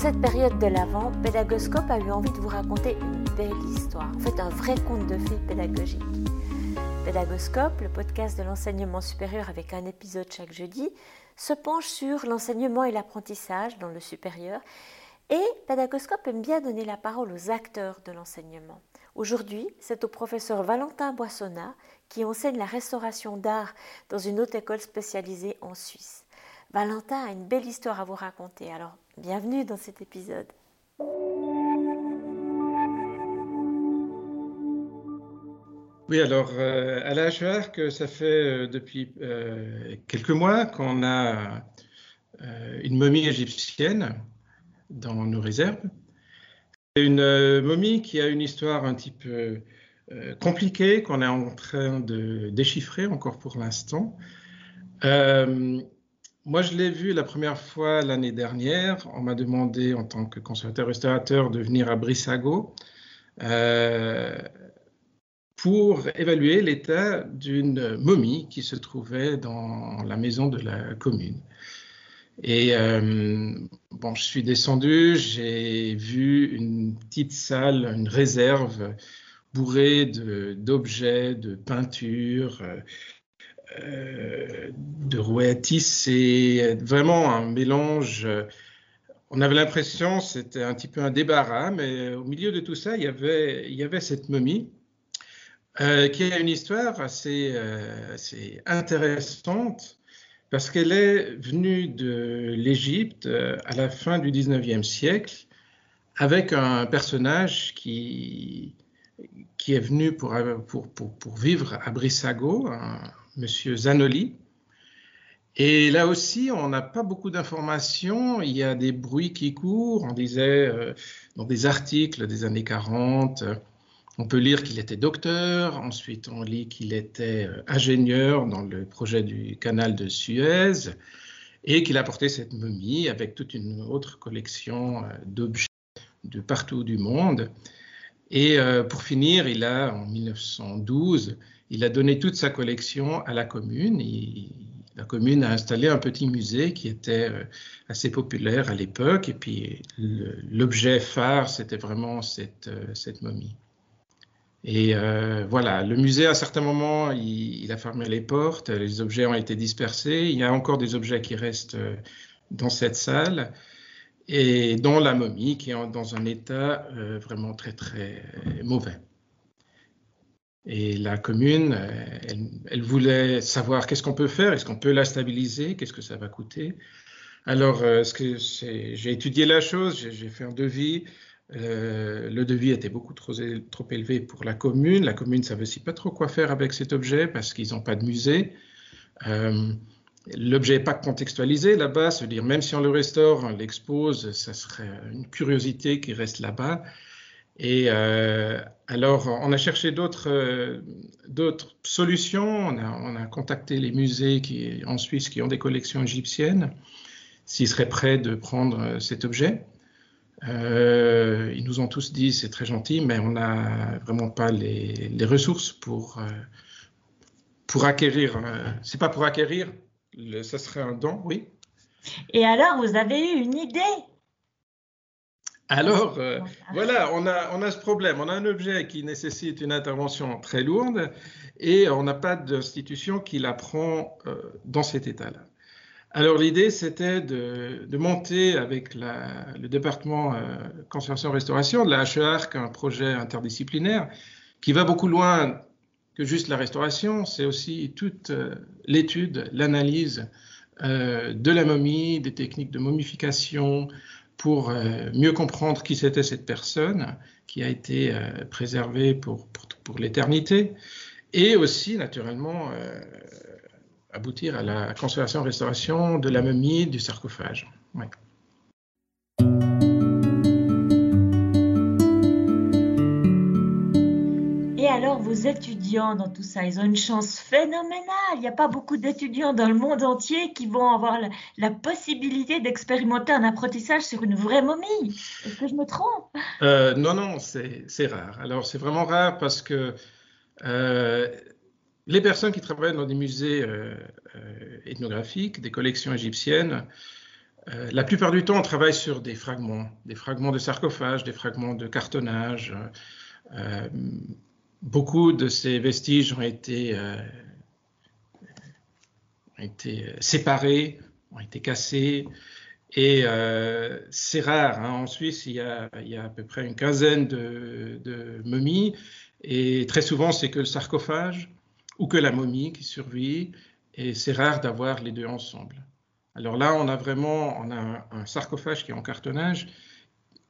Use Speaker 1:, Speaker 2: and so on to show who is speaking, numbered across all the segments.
Speaker 1: cette période de l'Avent, Pédagoscope a eu envie de vous raconter une belle histoire, en fait un vrai conte de fées pédagogique. Pédagoscope, le podcast de l'enseignement supérieur avec un épisode chaque jeudi, se penche sur l'enseignement et l'apprentissage dans le supérieur et Pédagoscope aime bien donner la parole aux acteurs de l'enseignement. Aujourd'hui, c'est au professeur Valentin Boissonnat qui enseigne la restauration d'art dans une haute école spécialisée en Suisse. Valentin a une belle histoire à vous raconter, alors bienvenue dans cet épisode.
Speaker 2: Oui, alors euh, à la que ça fait euh, depuis euh, quelques mois qu'on a une momie égyptienne dans nos réserves. C'est une momie qui a une histoire un petit peu compliquée qu'on est en train de déchiffrer encore pour l'instant. Moi, je l'ai vu la première fois l'année dernière. On m'a demandé, en tant que conservateur-restaurateur, de venir à Brissago euh, pour évaluer l'état d'une momie qui se trouvait dans la maison de la commune. Et euh, bon, je suis descendu, j'ai vu une petite salle, une réserve bourrée d'objets, de, peintures. Euh, de rouettis, c'est vraiment un mélange. On avait l'impression c'était un petit peu un débarras, mais au milieu de tout ça, il y avait, cette momie euh, qui a une histoire assez, euh, assez intéressante parce qu'elle est venue de l'Égypte à la fin du 19e siècle avec un personnage qui, qui est venu pour, pour, pour, pour vivre à Brissago, Monsieur Zanoli. Et là aussi, on n'a pas beaucoup d'informations. Il y a des bruits qui courent. On disait euh, dans des articles des années 40, on peut lire qu'il était docteur. Ensuite, on lit qu'il était euh, ingénieur dans le projet du canal de Suez et qu'il a porté cette momie avec toute une autre collection euh, d'objets de partout du monde. Et pour finir, il a, en 1912, il a donné toute sa collection à la commune. La commune a installé un petit musée qui était euh, assez populaire à l'époque. Et puis l'objet phare, c'était vraiment cette, euh, cette, momie. Et euh, voilà, le musée, à un certain moment, il, a fermé les portes, les objets ont été dispersés. Il y a encore des objets qui restent dans cette salle, et dont la momie qui est dans un état vraiment très, très mauvais. Et la commune, euh, elle, voulait savoir qu'est-ce qu'on peut faire, est-ce qu'on peut la stabiliser, qu'est-ce que ça va coûter? Alors, euh, j'ai étudié la chose, j'ai fait un devis. Euh, le devis était beaucoup trop, trop, élevé pour la commune. La commune ne savait aussi pas trop quoi faire avec cet objet parce qu'ils n'ont pas de musée. L'objet n'est pas contextualisé là-bas, c'est-à-dire même si on le restaure, on l'expose, ça serait une curiosité qui reste là-bas. Et euh, alors, on a cherché d'autres euh, solutions. On a, on a, contacté les musées en Suisse qui ont des collections égyptiennes, s'ils seraient prêts de prendre euh, cet objet. Ils nous ont tous dit c'est très gentil, mais on n'a vraiment pas les, les ressources pour, pour acquérir. c'est pas pour acquérir, le, ça serait un don, oui.
Speaker 1: Et alors, vous avez eu une idée?
Speaker 2: Alors, euh, voilà, on a, on a ce problème. On a un objet qui nécessite une intervention très lourde et on n'a pas d'institution qui la prend euh, dans cet état-là. Alors, l'idée, c'était de, de, monter avec la, le département euh, conservation-restauration de la HEARC un projet interdisciplinaire qui va beaucoup loin que juste la restauration. C'est aussi toute euh, l'étude, l'analyse de la momie, des techniques de momification, pour euh, mieux comprendre qui c'était cette personne qui a été euh, préservée pour, l'éternité, et aussi, naturellement, euh, aboutir à la conservation-restauration de la momie du sarcophage.
Speaker 1: Vos étudiants dans tout ça Ils ont une chance phénoménale. Il n'y a pas beaucoup d'étudiants dans le monde entier qui vont avoir la, possibilité d'expérimenter un apprentissage sur une vraie momie. Est-ce que je me trompe?
Speaker 2: Euh, Non, non, c'est rare. Alors c'est vraiment rare parce que euh, les personnes qui travaillent dans des musées euh, ethnographiques, des collections égyptiennes, la plupart du temps, on travaille sur des fragments, des fragments de sarcophage, des fragments de cartonnage. Beaucoup de ces vestiges ont été, ont été séparés, ont été cassés. Et c'est rare. Hein. En Suisse, il y, a, à peu près une quinzaine de, momies. Et très souvent, c'est que le sarcophage ou que la momie qui survit. Et c'est rare d'avoir les deux ensemble. Alors là, on a vraiment un, sarcophage qui est en cartonnage,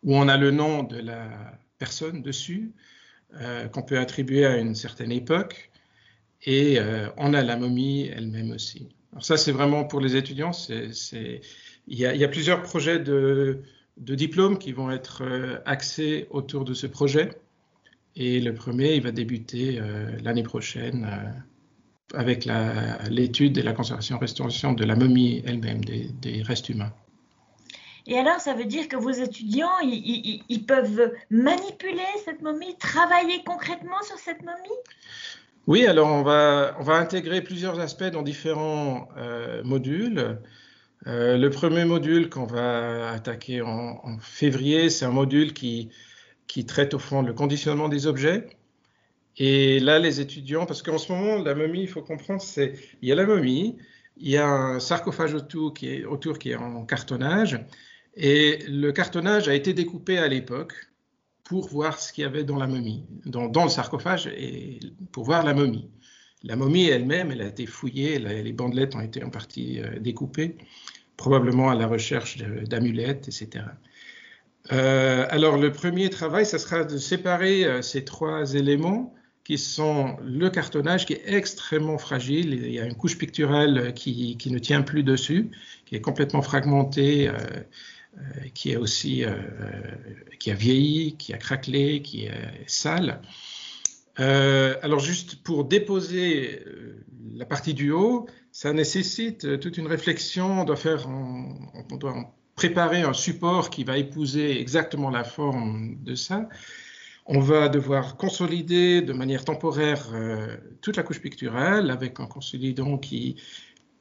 Speaker 2: où on a le nom de la personne dessus, euh, qu'on peut attribuer à une certaine époque, et euh, on a la momie elle-même aussi. Alors ça, c'est vraiment pour les étudiants. Il, y a, plusieurs projets de, de diplômes qui vont être euh, axés autour de ce projet. Et le premier, il va débuter l'année prochaine avec l'étude et la conservation-restauration de la momie elle-même, des, restes humains.
Speaker 1: Et alors, ça veut dire que vos étudiants, ils, peuvent manipuler cette momie, travailler concrètement sur cette momie?
Speaker 2: Oui, alors on va, intégrer plusieurs aspects dans différents euh, modules. Euh, le premier module qu'on va attaquer en, février, c'est un module qui, traite au fond le conditionnement des objets. Et là, les étudiants, parce qu'en ce moment, la momie, il faut comprendre, c'est il y a la momie, il y a un sarcophage autour qui est en cartonnage, et le cartonnage a été découpé à l'époque pour voir ce qu'il y avait dans la momie, dans, le sarcophage, et pour voir la momie. La momie elle-même, elle a été fouillée, les bandelettes ont été en partie euh, découpées, probablement à la recherche d'amulettes, etc. Euh, alors le premier travail, ça sera de séparer euh, ces trois éléments qui sont le cartonnage qui est extrêmement fragile. Il y a une couche picturale qui, ne tient plus dessus, qui est complètement fragmentée, qui est aussi euh, qui a vieilli, qui a craquelé, qui est sale. alors juste pour déposer la partie du haut, ça nécessite toute une réflexion. On doit faire, on doit préparer un support qui va épouser exactement la forme de ça. On va devoir consolider de manière temporaire euh, toute la couche picturale avec un consolidant qui,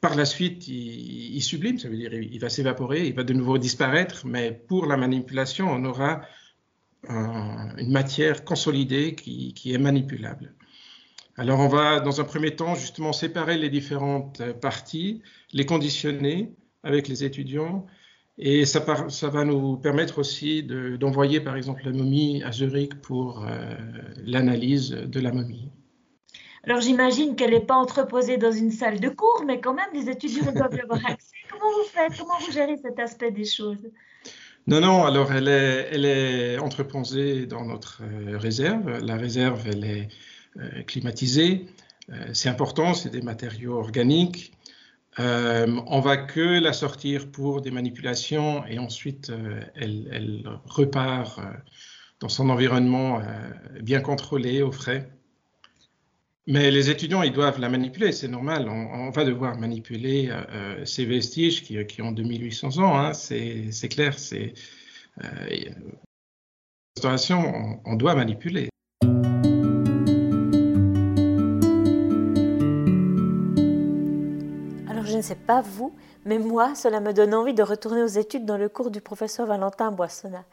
Speaker 2: par la suite, il, sublime, ça veut dire il va s'évaporer, il va de nouveau disparaître, mais pour la manipulation, on aura une matière consolidée qui, est manipulable. Alors on va, dans un premier temps, justement séparer les différentes parties, les conditionner avec les étudiants et ça, ça, va nous permettre aussi d'envoyer, par exemple, la momie à Zurich pour euh, l'analyse de la momie.
Speaker 1: Alors j'imagine qu'elle n'est pas entreposée dans une salle de cours, mais quand même, les étudiants doivent y avoir accès. Comment vous faites? Comment vous gérez cet aspect des choses?
Speaker 2: Non, non, alors elle est, elle est entreposée dans notre euh, réserve. La réserve, elle est euh, climatisée. c'est important, c'est des matériaux organiques. Euh, on va que la sortir pour des manipulations et ensuite euh, elle, repart euh, dans son environnement bien contrôlé, au frais. Mais les étudiants, ils doivent la manipuler, c'est normal. On, va devoir manipuler ces vestiges qui, ont 2800 ans, hein. c'est clair. C'est restauration, on doit manipuler.
Speaker 1: ne sais pas vous, mais moi, cela me donne envie de retourner aux études dans le cours du professeur Valentin Boissonnat.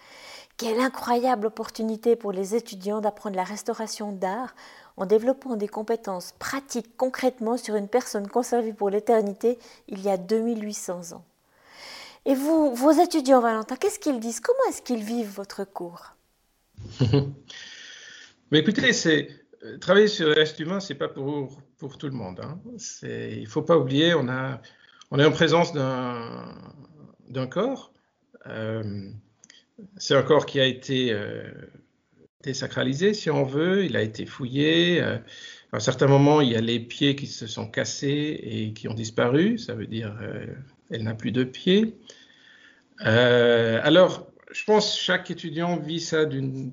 Speaker 1: Quelle incroyable opportunité pour les étudiants d'apprendre la restauration d'art en développant des compétences pratiques concrètement sur une personne conservée pour l'éternité il y a 2800 ans. Et vous, vos étudiants, Valentin, qu'est-ce qu'ils disent? Comment est-ce qu'ils vivent votre cours?
Speaker 2: Mais écoutez, euh, travailler sur le reste humain, c'est pas pour pour tout le monde. Hein. Il ne faut pas oublier, on, a, on est en présence d'un corps. Euh, c'est un corps qui a été euh, désacralisé, si on veut. Il a été fouillé. Euh, à un certain moment, il y a les pieds qui se sont cassés et qui ont disparu. Ça veut dire elle n'a plus de pieds. alors, je pense que chaque étudiant vit ça d'une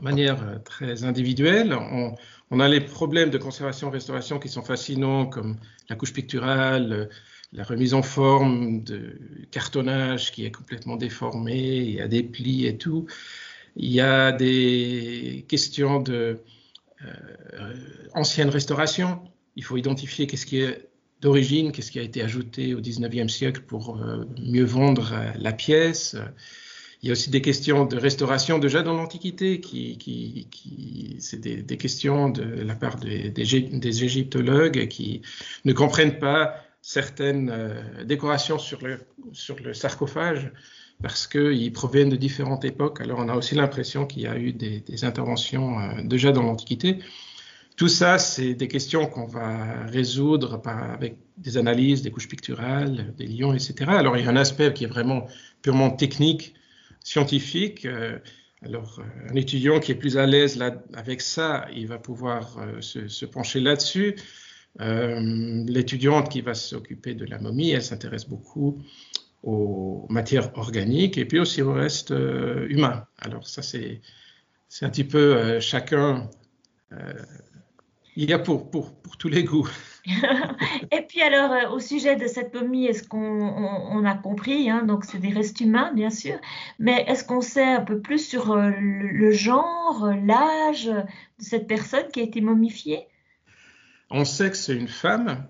Speaker 2: manière très individuelle. On, on a les problèmes de conservation-restauration qui sont fascinants, comme la couche picturale, euh, la remise en forme de cartonnage qui est complètement déformé, il y a des plis et tout. Il y a des questions de euh, restauration. Il faut identifier qu'est-ce qui est d'origine, qu'est-ce qui a été ajouté au 19e siècle pour mieux vendre la pièce. Il y a aussi des questions de restauration déjà dans l'Antiquité, qui, qui, c'est des, questions de la part des, égyptologues qui ne comprennent pas certaines euh, décorations sur le sarcophage parce qu'ils proviennent de différentes époques. Alors on a aussi l'impression qu'il y a eu des, interventions euh, déjà dans l'Antiquité. Tout ça, c'est des questions qu'on va résoudre avec des analyses, des couches picturales, des lions, etc. Alors il y a un aspect qui est vraiment purement technique, scientifique. Euh, alors, euh, un étudiant qui est plus à l'aise avec ça, il va pouvoir se, pencher là-dessus. L'étudiante qui va s'occuper de la momie, elle s'intéresse beaucoup aux matières organiques et puis aussi au reste humain. Alors, ça, c'est un petit peu chacun. il y a pour, pour, pour tous les goûts.
Speaker 1: et puis alors, euh, au sujet de cette momie, est-ce qu'on on, a compris, hein, donc c'est des restes humains, bien sûr, mais est-ce qu'on sait un peu plus sur euh, le, le, genre, l'âge de cette personne qui a été momifiée?
Speaker 2: On sait que c'est une femme,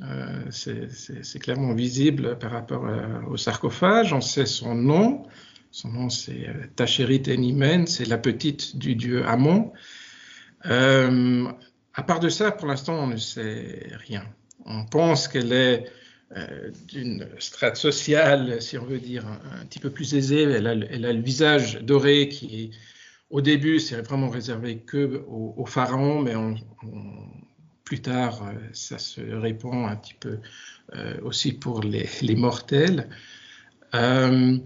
Speaker 2: euh, c'est clairement visible par rapport euh, au sarcophage, on sait son nom, son nom c'est euh, Tacherit Enimen, c'est la petite du dieu Amon. Euh, à part de ça, pour l'instant, on ne sait rien. On pense qu'elle est euh, d'une strate sociale, si on veut dire, un, petit peu plus aisée. Elle a, le visage doré qui, au début, c'est vraiment réservé que aux, pharaons, mais on, plus tard, euh, ça se répand un petit peu euh, aussi pour les, mortels. Euh,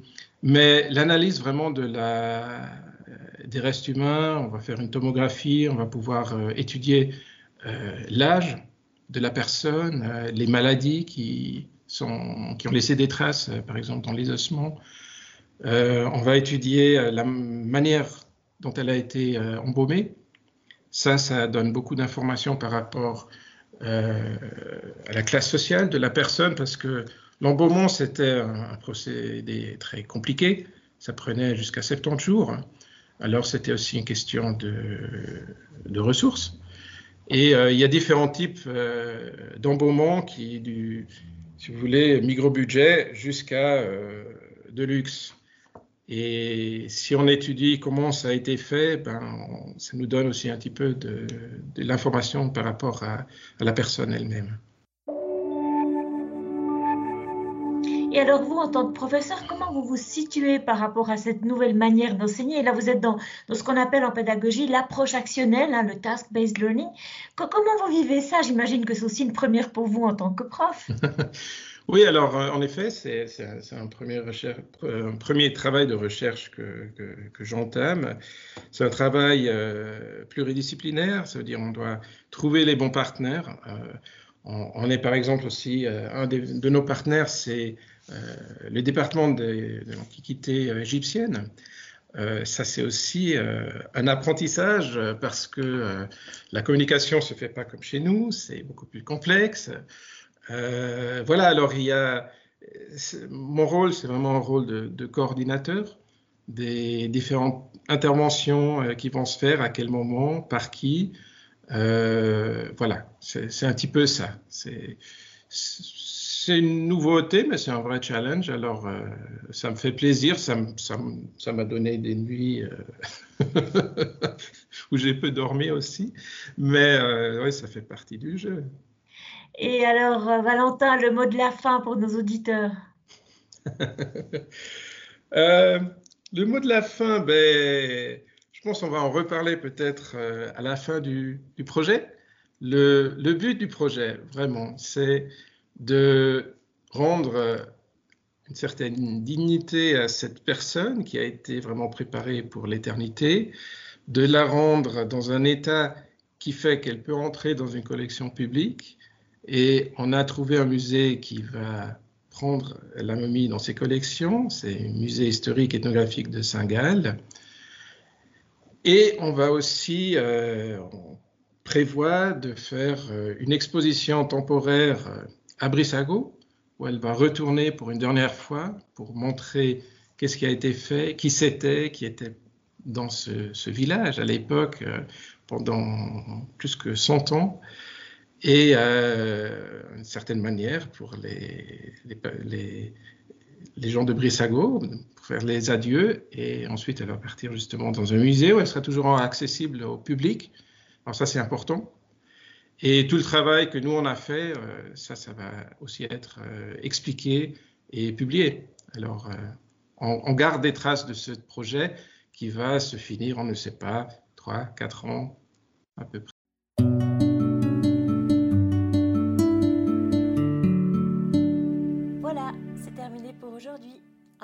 Speaker 2: mais l'analyse vraiment des restes humains, on va faire une tomographie, on va pouvoir étudier l'âge de la personne, les maladies qui ont laissé des traces, par exemple dans les ossements. on va étudier la manière dont elle a été embaumée. Ça, ça donne beaucoup d'informations par rapport à la classe sociale de la personne, parce que l'embaumement, c'était un, procédé très compliqué. Ça prenait jusqu'à 70 jours. Alors c'était aussi une question de, de ressources. Et euh, il y a différents types euh, d'embaumement qui, du, si vous voulez, micro-budget jusqu'à euh, de luxe. Et si on étudie comment ça a été fait, ben, on, ça nous donne aussi un petit peu de, de l'information par rapport à, à la personne elle-même.
Speaker 1: Et alors, vous, en tant que professeur, comment vous vous situez par rapport à cette nouvelle manière d'enseigner? Et là, vous êtes dans, dans ce qu'on appelle en pédagogie l'approche actionnelle, hein, le task-based learning. Comment vous vivez ça? J'imagine que c'est aussi une première pour vous en tant que prof.
Speaker 2: oui, alors, euh, en effet, c'est un, premier travail de recherche que, j'entame. C'est un travail euh, pluridisciplinaire, ça veut dire on doit trouver les bons partenaires. Euh, on, est par exemple aussi, un de nos partenaires, c'est le département de, l'Antiquité égyptienne. Ça, c'est aussi un apprentissage parce que la communication se fait pas comme chez nous, c'est beaucoup plus complexe. Voilà, alors il y a mon rôle, c'est vraiment un rôle de, coordinateur des différentes interventions qui vont se faire, à quel moment, par qui. Euh, voilà, c'est un petit peu ça. C'est une nouveauté, mais c'est un vrai challenge. Alors, euh, ça me fait plaisir. Ça m'a ça, donné des nuits euh, où j'ai peu dormi aussi. Mais euh, oui, ça fait partie du jeu.
Speaker 1: Et alors, euh, Valentin, le mot de la fin pour nos auditeurs
Speaker 2: euh, Le mot de la fin, ben, je pense qu'on va en reparler peut-être à la fin du, projet. Le, le, but du projet, vraiment, c'est de rendre euh, une certaine dignité à cette personne qui a été vraiment préparée pour l'éternité, de la rendre dans un état qui fait qu'elle peut entrer dans une collection publique. Et on a trouvé un musée qui va prendre la momie dans ses collections, c'est le musée historique ethnographique de Saint-Gall. Et on va aussi, euh, on prévoit de faire euh, une exposition temporaire euh, à Brissago, où elle va retourner pour une dernière fois pour montrer qu'est-ce qui a été fait, qui c'était, qui était dans ce, village à l'époque euh, pendant plus que 100 ans. Et euh, une certaine manière pour les, gens de Brissago, pour faire les adieux, et ensuite elle va partir justement dans un musée où elle sera toujours accessible au public. Alors ça c'est important. Et tout le travail que nous on a fait, euh, ça, ça va aussi être euh, expliqué et publié. Alors euh, on, on, garde des traces de ce projet qui va se finir, on ne sait pas, 3, 4 ans à peu près.